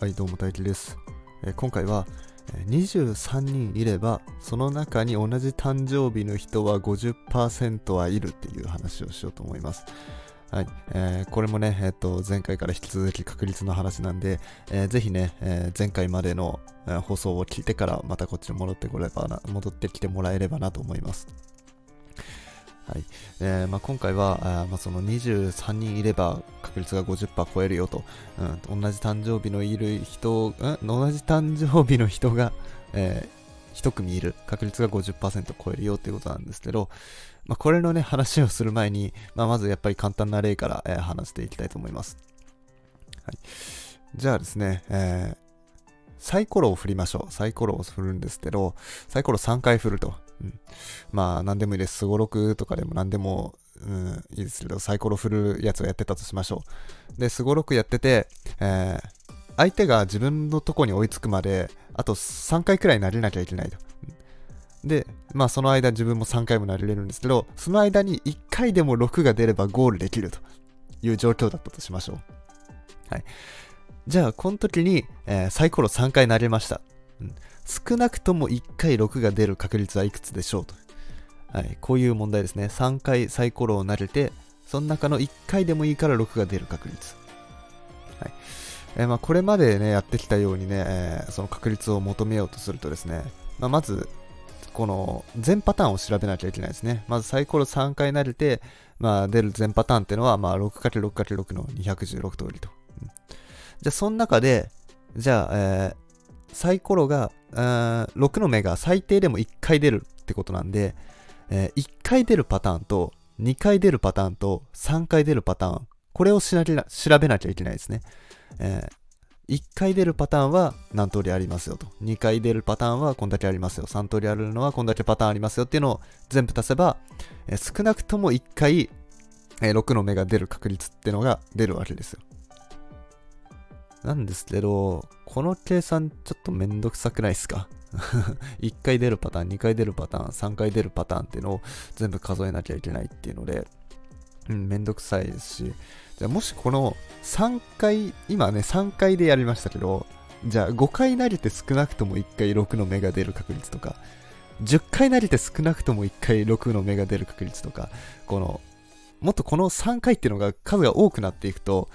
はい、どうも大輝です。えー今回は、23人いれば、その中に同じ誕生日の人は50%はいるっていう話をしようと思います。はい、えーこれもね、えっと前回から引き続き確率の話なんで、えーぜひね、えー前回までの、え放送を聞いてからまたこっちに戻ってこればな、戻ってきてもらえればなと思います。はい。えーまあ、今回はあ、まあ、その23人いれば確率が50%超えるよと、うん、同じ誕生日のいる人、うん、同じ誕生日の人が、えー、1組いる。確率が50%超えるよっていうことなんですけど、まあ、これのね話をする前に、まあ、まずやっぱり簡単な例から、えー話していきたいと思います、はい、じゃあですね、えーサイコロを振りましょう。サイコロを振るんですけど、サイコロ3回振ると。うん、まあ、何でもいいです。すごろくとかでも何でも、うん、いいですけど、サイコロ振るやつをやってたとしましょう。で、すごろくやってて、えー相手が自分のとこに追いつくまで、あと3回くらい慣れなきゃいけないと。で、まあその間自分も3回も慣れれるんですけど、その間に1回でも6が出ればゴールできるという状況だったとしましょう。はい。じゃあ、この時に、えーサイコロ3回慣れました。少なくとも1回6が出る確率はいくつでしょうと。はい、こういう問題ですね。3回サイコロを投げて、その中の1回でもいいから6が出る確率。はいえーまあ、これまでね、やってきたようにね、えーその確率を求めようとするとですね、まあ、まず、この全パターンを調べなきゃいけないですね。まずサイコロ3回投げて、まあ、出る全パターンっていうのは、まあ、6×6×6 の216通りと。うんじゃあ、その中で、じゃあ、えーサイコロが、6の目が最低でも1回出るってことなんで、え1回出るパターンと、2回出るパターンと、3回出るパターン、これをしなきゃ調べなきゃいけないですね。え1回出るパターンは何通りありますよと。2回出るパターンはこんだけありますよ。3通りあるのはこんだけパターンありますよっていうのを全部足せば、えー少なくとも1回、えー6の目が出る確率っていうのが出るわけですよ。なんですけど、この計算ちょっとめんどくさくないですか ?1 回出るパターン、2回出るパターン、3回出るパターンっていうのを全部数えなきゃいけないっていうので、うん、めんどくさいですし、じゃもしこの3回、今ね、3回でやりましたけど、じゃあ5回投げて少なくとも1回6の目が出る確率とか、10回投げて少なくとも1回6の目が出る確率とか、この、もっとこの3回っていうのが数が多くなっていくと、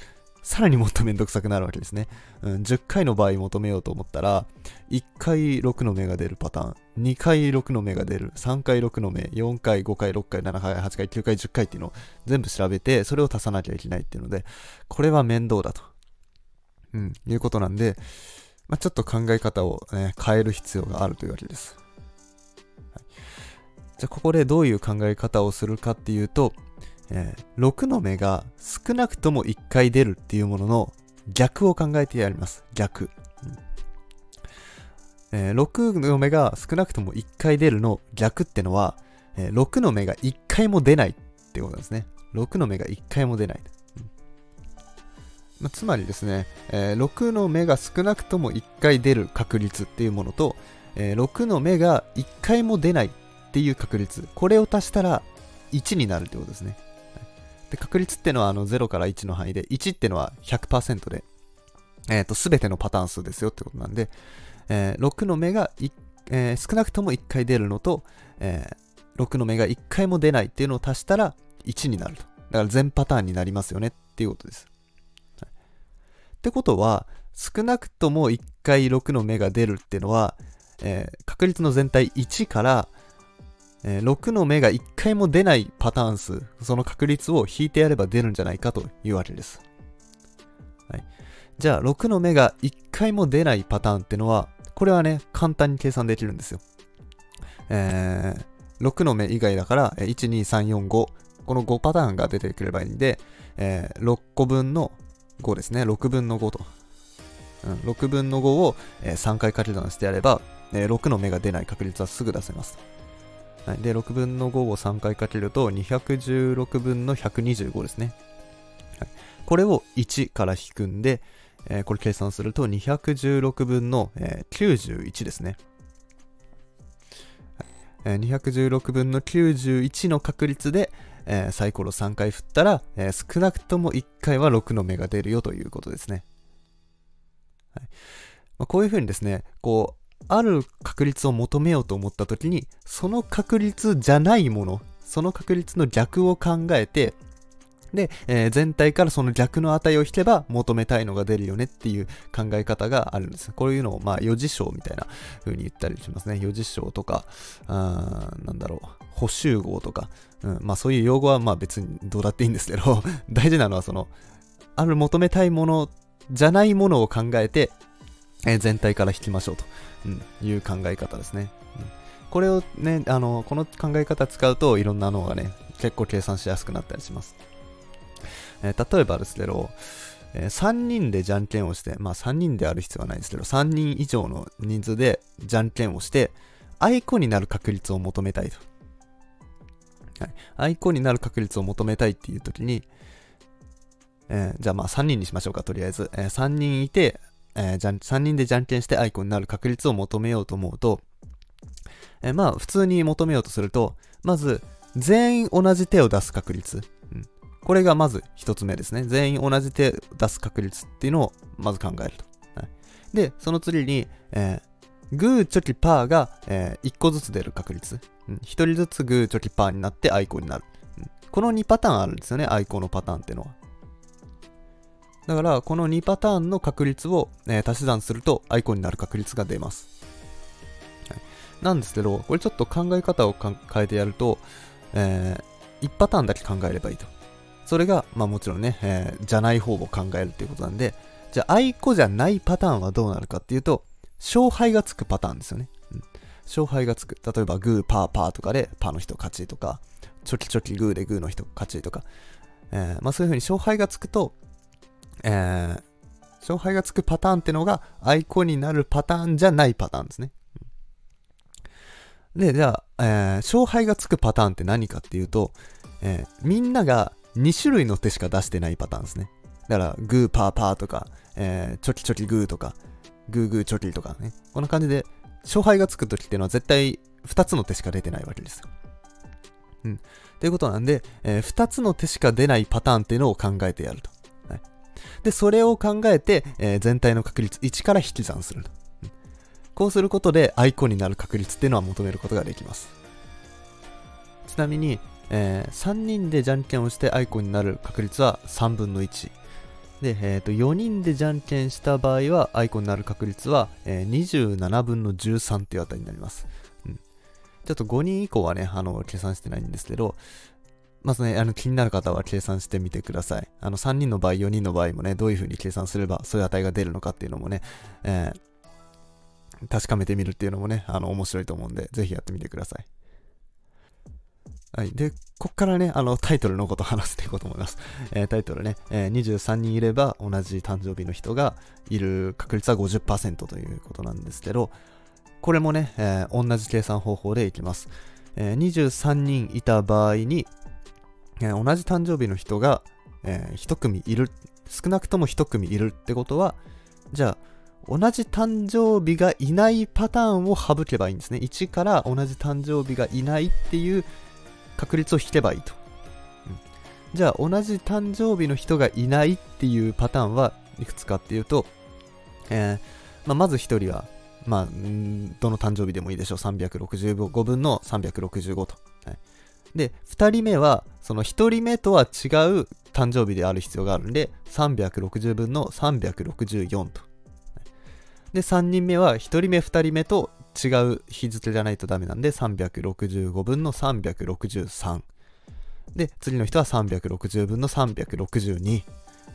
さらにもっとめんどくさくなるわけですね。うん、10回の場合求めようと思ったら、1回6の目が出るパターン、2回6の目が出る、3回6の目、4回、5回、6回、7回、8回、9回、10回っていうのを全部調べて、それを足さなきゃいけないっていうので、これは面倒だと。うん、いうことなんで、まあ、ちょっと考え方を、ね、変える必要があるというわけです。はい、じゃあ、ここでどういう考え方をするかっていうと、えー6の目が少なくとも1回出るっていうものの逆を考えてやります。逆。うんえー6の目が少なくとも1回出るの逆ってのは、えー6の目が1回も出ないってことですね。6の目が1回も出ない。うんまあ、つまりですね、えー6の目が少なくとも1回出る確率っていうものと、えー6の目が1回も出ないっていう確率、これを足したら1になるってことですね。で確率ってのはあの0から1の範囲で、1ってのは100%で、えっ、と、すべてのパターン数ですよってことなんで、えー6の目が、えー少なくとも1回出るのと、えー6の目が1回も出ないっていうのを足したら1になると。だから全パターンになりますよねっていうことです。はいってことは、少なくとも1回6の目が出るっていうのは、えー確率の全体1から、え6の目が1回も出ないパターン数、その確率を引いてやれば出るんじゃないかというわけです。はい、じゃあ、6の目が1回も出ないパターンってのは、これはね、簡単に計算できるんですよ。えー、6の目以外だから、1、2、3、4、5、この5パターンが出てくればいいんで、えー6個分の5ですね、6分の5と。うん、6分の5を、えー3回掛け算してやれば、えー6の目が出ない確率はすぐ出せます。はい、で、6分の5を3回かけると、216分の125ですね。はい、これを1から引くんで、えーこれ計算すると216分の、えー91ですね。はいえー216分の91の確率で、えーサイコロ3回振ったら、えー少なくとも1回は6の目が出るよということですね。はいまあ、こういうふうにですね、こう、ある確率を求めようと思った時に、その確率じゃないもの、その確率の逆を考えて、で、えー、全体からその逆の値を引けば求めたいのが出るよねっていう考え方があるんです。こういうのを、まあ、余事象みたいな風に言ったりしますね。余事象とか、なんだろう、補集合とか、うん、まあそういう用語はまあ別にどうだっていいんですけど、大事なのはその、ある求めたいものじゃないものを考えて、えー、全体から引きましょうと、うん、いう考え方ですね。うんこれをね、あの、この考え方使うといろんなのがね、結構計算しやすくなったりします。えー、例えばですけど、えー、3人でじゃんけんをして、まあ3人である必要はないですけど、3人以上の人数でじゃんけんをして、アイコになる確率を求めたいと。はい。アイコになる確率を求めたいっていう時に、えー、じゃあまあ3人にしましょうか、とりあえず。え、3人いて、えー、じゃん3人でじゃんけんしてアイコになる確率を求めようと思うと、えー、まあ普通に求めようとすると、まず全員同じ手を出す確率。うん、これがまず一つ目ですね。全員同じ手を出す確率っていうのをまず考えると。はい、で、その次に、えー、グー、チョキ、パーが、えー、1個ずつ出る確率。うん、1人ずつグー、チョキ、パーになってアイコンになる。この2パターンあるんですよね、アイコンのパターンっていうのは。だから、この2パターンの確率を、えー、足し算するとアイコンになる確率が出ます。はい、なんですけど、これちょっと考え方を変えてやると、えー、1パターンだけ考えればいいと。それが、まあもちろんね、えー、じゃない方を考えるっていうことなんで、じゃあ、アイコじゃないパターンはどうなるかっていうと、勝敗がつくパターンですよね。うん、勝敗がつく。例えば、グー、パー、パーとかで、パーの人勝ちとか、チョキチョキグーでグーの人勝ちとか、えー、まあそういう風に勝敗がつくと、えー、勝敗がつくパターンってのが、アイコンになるパターンじゃないパターンですね。で、じゃあ、えー、勝敗がつくパターンって何かっていうと、えー、みんなが2種類の手しか出してないパターンですね。だから、グーパーパーとか、えー、チョキチョキグーとか、グーグーチョキとかね。こんな感じで、勝敗がつくときっていうのは絶対2つの手しか出てないわけですよ。うん。ということなんで、えー、2つの手しか出ないパターンっていうのを考えてやると。で、それを考えて、えー、全体の確率1から引き算すると、こうすることで、アイコンになる確率っていうのは求めることができます。ちなみに、えー、3人でじゃんけんをしてアイコンになる確率は3分の1。で、えー、と4人でじゃんけんした場合はアイコンになる確率は、えー、27分の13っていうあたりになります。ちょっと5人以降はね、あの、計算してないんですけど、まずね、あの気になる方は計算してみてください。あの3人の場合、4人の場合もね、どういう風に計算すればそういう値が出るのかっていうのもね、えー、確かめてみるっていうのもね、あの面白いと思うんで、ぜひやってみてください。はい。で、こっからね、あの、タイトルのことを話していこうと思います。えー、タイトルね、えー、23人いれば同じ誕生日の人がいる確率は50%ということなんですけど、これもね、えー、同じ計算方法でいきます。えー、23人いた場合に、えー、同じ誕生日の人が、えー、1組いる、少なくとも1組いるってことは、じゃあ、同じ誕生日がいないパターンを省けばいいんですね。1から同じ誕生日がいないっていう確率を引けばいいと。うん、じゃあ、同じ誕生日の人がいないっていうパターンはいくつかっていうと、えーまあ、まず1人は、まあ、どの誕生日でもいいでしょう。365分の365と。で、2人目は、その1人目とは違う誕生日である必要があるんで、360分の364と。で、3人目は1人目、2人目と違う日付じゃないとダメなんで、365分の363。で、次の人は360分の362。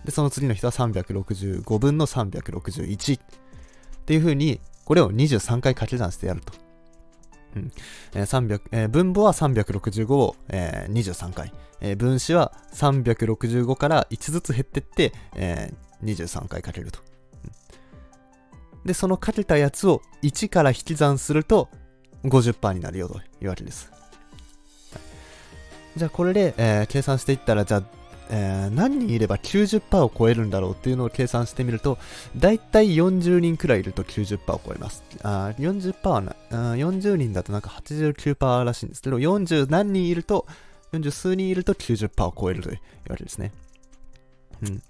で、その次の人は365分の361。っていう風に、これを23回掛け算してやると。うん。えーえー、分母は365を、えー、23回、えー、分子は365から1ずつ減ってって、えー、23回かけると、でそのかけたやつを1から引き算すると50%になるよというわけです、じゃあこれで、えー、計算していったらじゃあえー、何人いれば90%を超えるんだろうっていうのを計算してみると、だいたい40人くらいいると90%を超えます。あ40%はなあ、40人だとなんか89%らしいんですけど、40何人いると、40数人いると90%を超えるというわけですね。うん。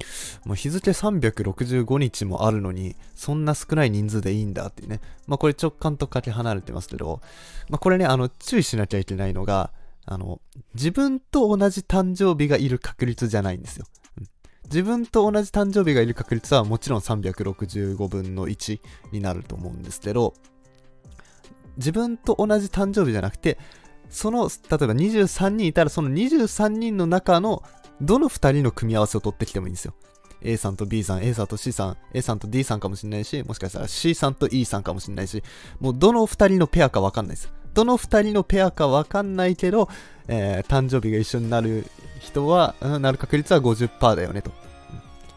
もう日付365日もあるのに、そんな少ない人数でいいんだっていうね。まあこれ直感とかけ離れてますけど、まあこれね、あの、注意しなきゃいけないのが、あの、自分と同じ誕生日がいる確率じゃないんですよ。うん、自分と同じ誕生日がいる確率はもちろん365分の1になると思うんですけど、自分と同じ誕生日じゃなくて、その、例えば23人いたらその23人の中のどの2人の組み合わせを取ってきてもいいんですよ。A さんと B さん、A さんと C さん、A さんと D さんかもしれないし、もしかしたら C さんと E さんかもしれないし、もうどの2人のペアかわかんないです。どの2人のペアかわかんないけど、えー、誕生日が一緒になる人は、なる確率は50%だよね、と、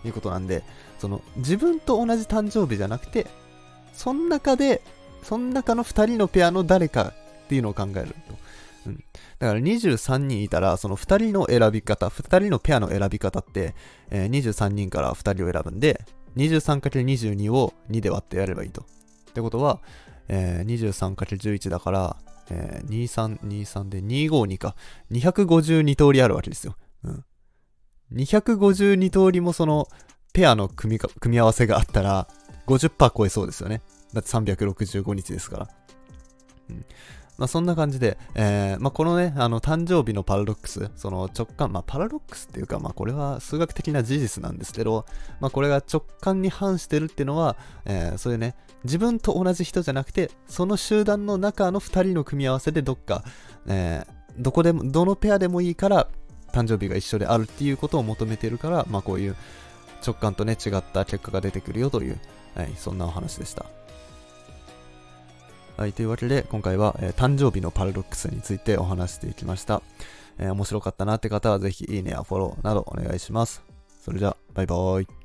うん、いうことなんで、その、自分と同じ誕生日じゃなくて、その中で、その中の2人のペアの誰かっていうのを考えると。うん。だから23人いたら、その2人の選び方、2人のペアの選び方って、えー、23人から2人を選ぶんで、23×22 を2で割ってやればいいと。ってことは、えー、23×11 だから、えー、23、23で252か。252通りあるわけですよ。うん。252通りもその、ペアの組組み合わせがあったら、50%超えそうですよね。だって365日ですから。まあ、そんな感じで、えー、まあ、このね、あの、誕生日のパラドックス、その直感、まあ、パラドックスっていうか、まあ、これは数学的な事実なんですけど、まあ、これが直感に反してるっていうのは、えー、そういうね、自分と同じ人じゃなくて、その集団の中の2人の組み合わせでどっか、えー、どこでも、どのペアでもいいから、誕生日が一緒であるっていうことを求めてるから、まあ、こういう直感とね、違った結果が出てくるよという、はい、そんなお話でした。はい、というわけで今回は、えー、誕生日のパラドックスについてお話していきました。えー、面白かったなって方はぜひいいねやフォローなどお願いします。それじゃあ、バイバーイ。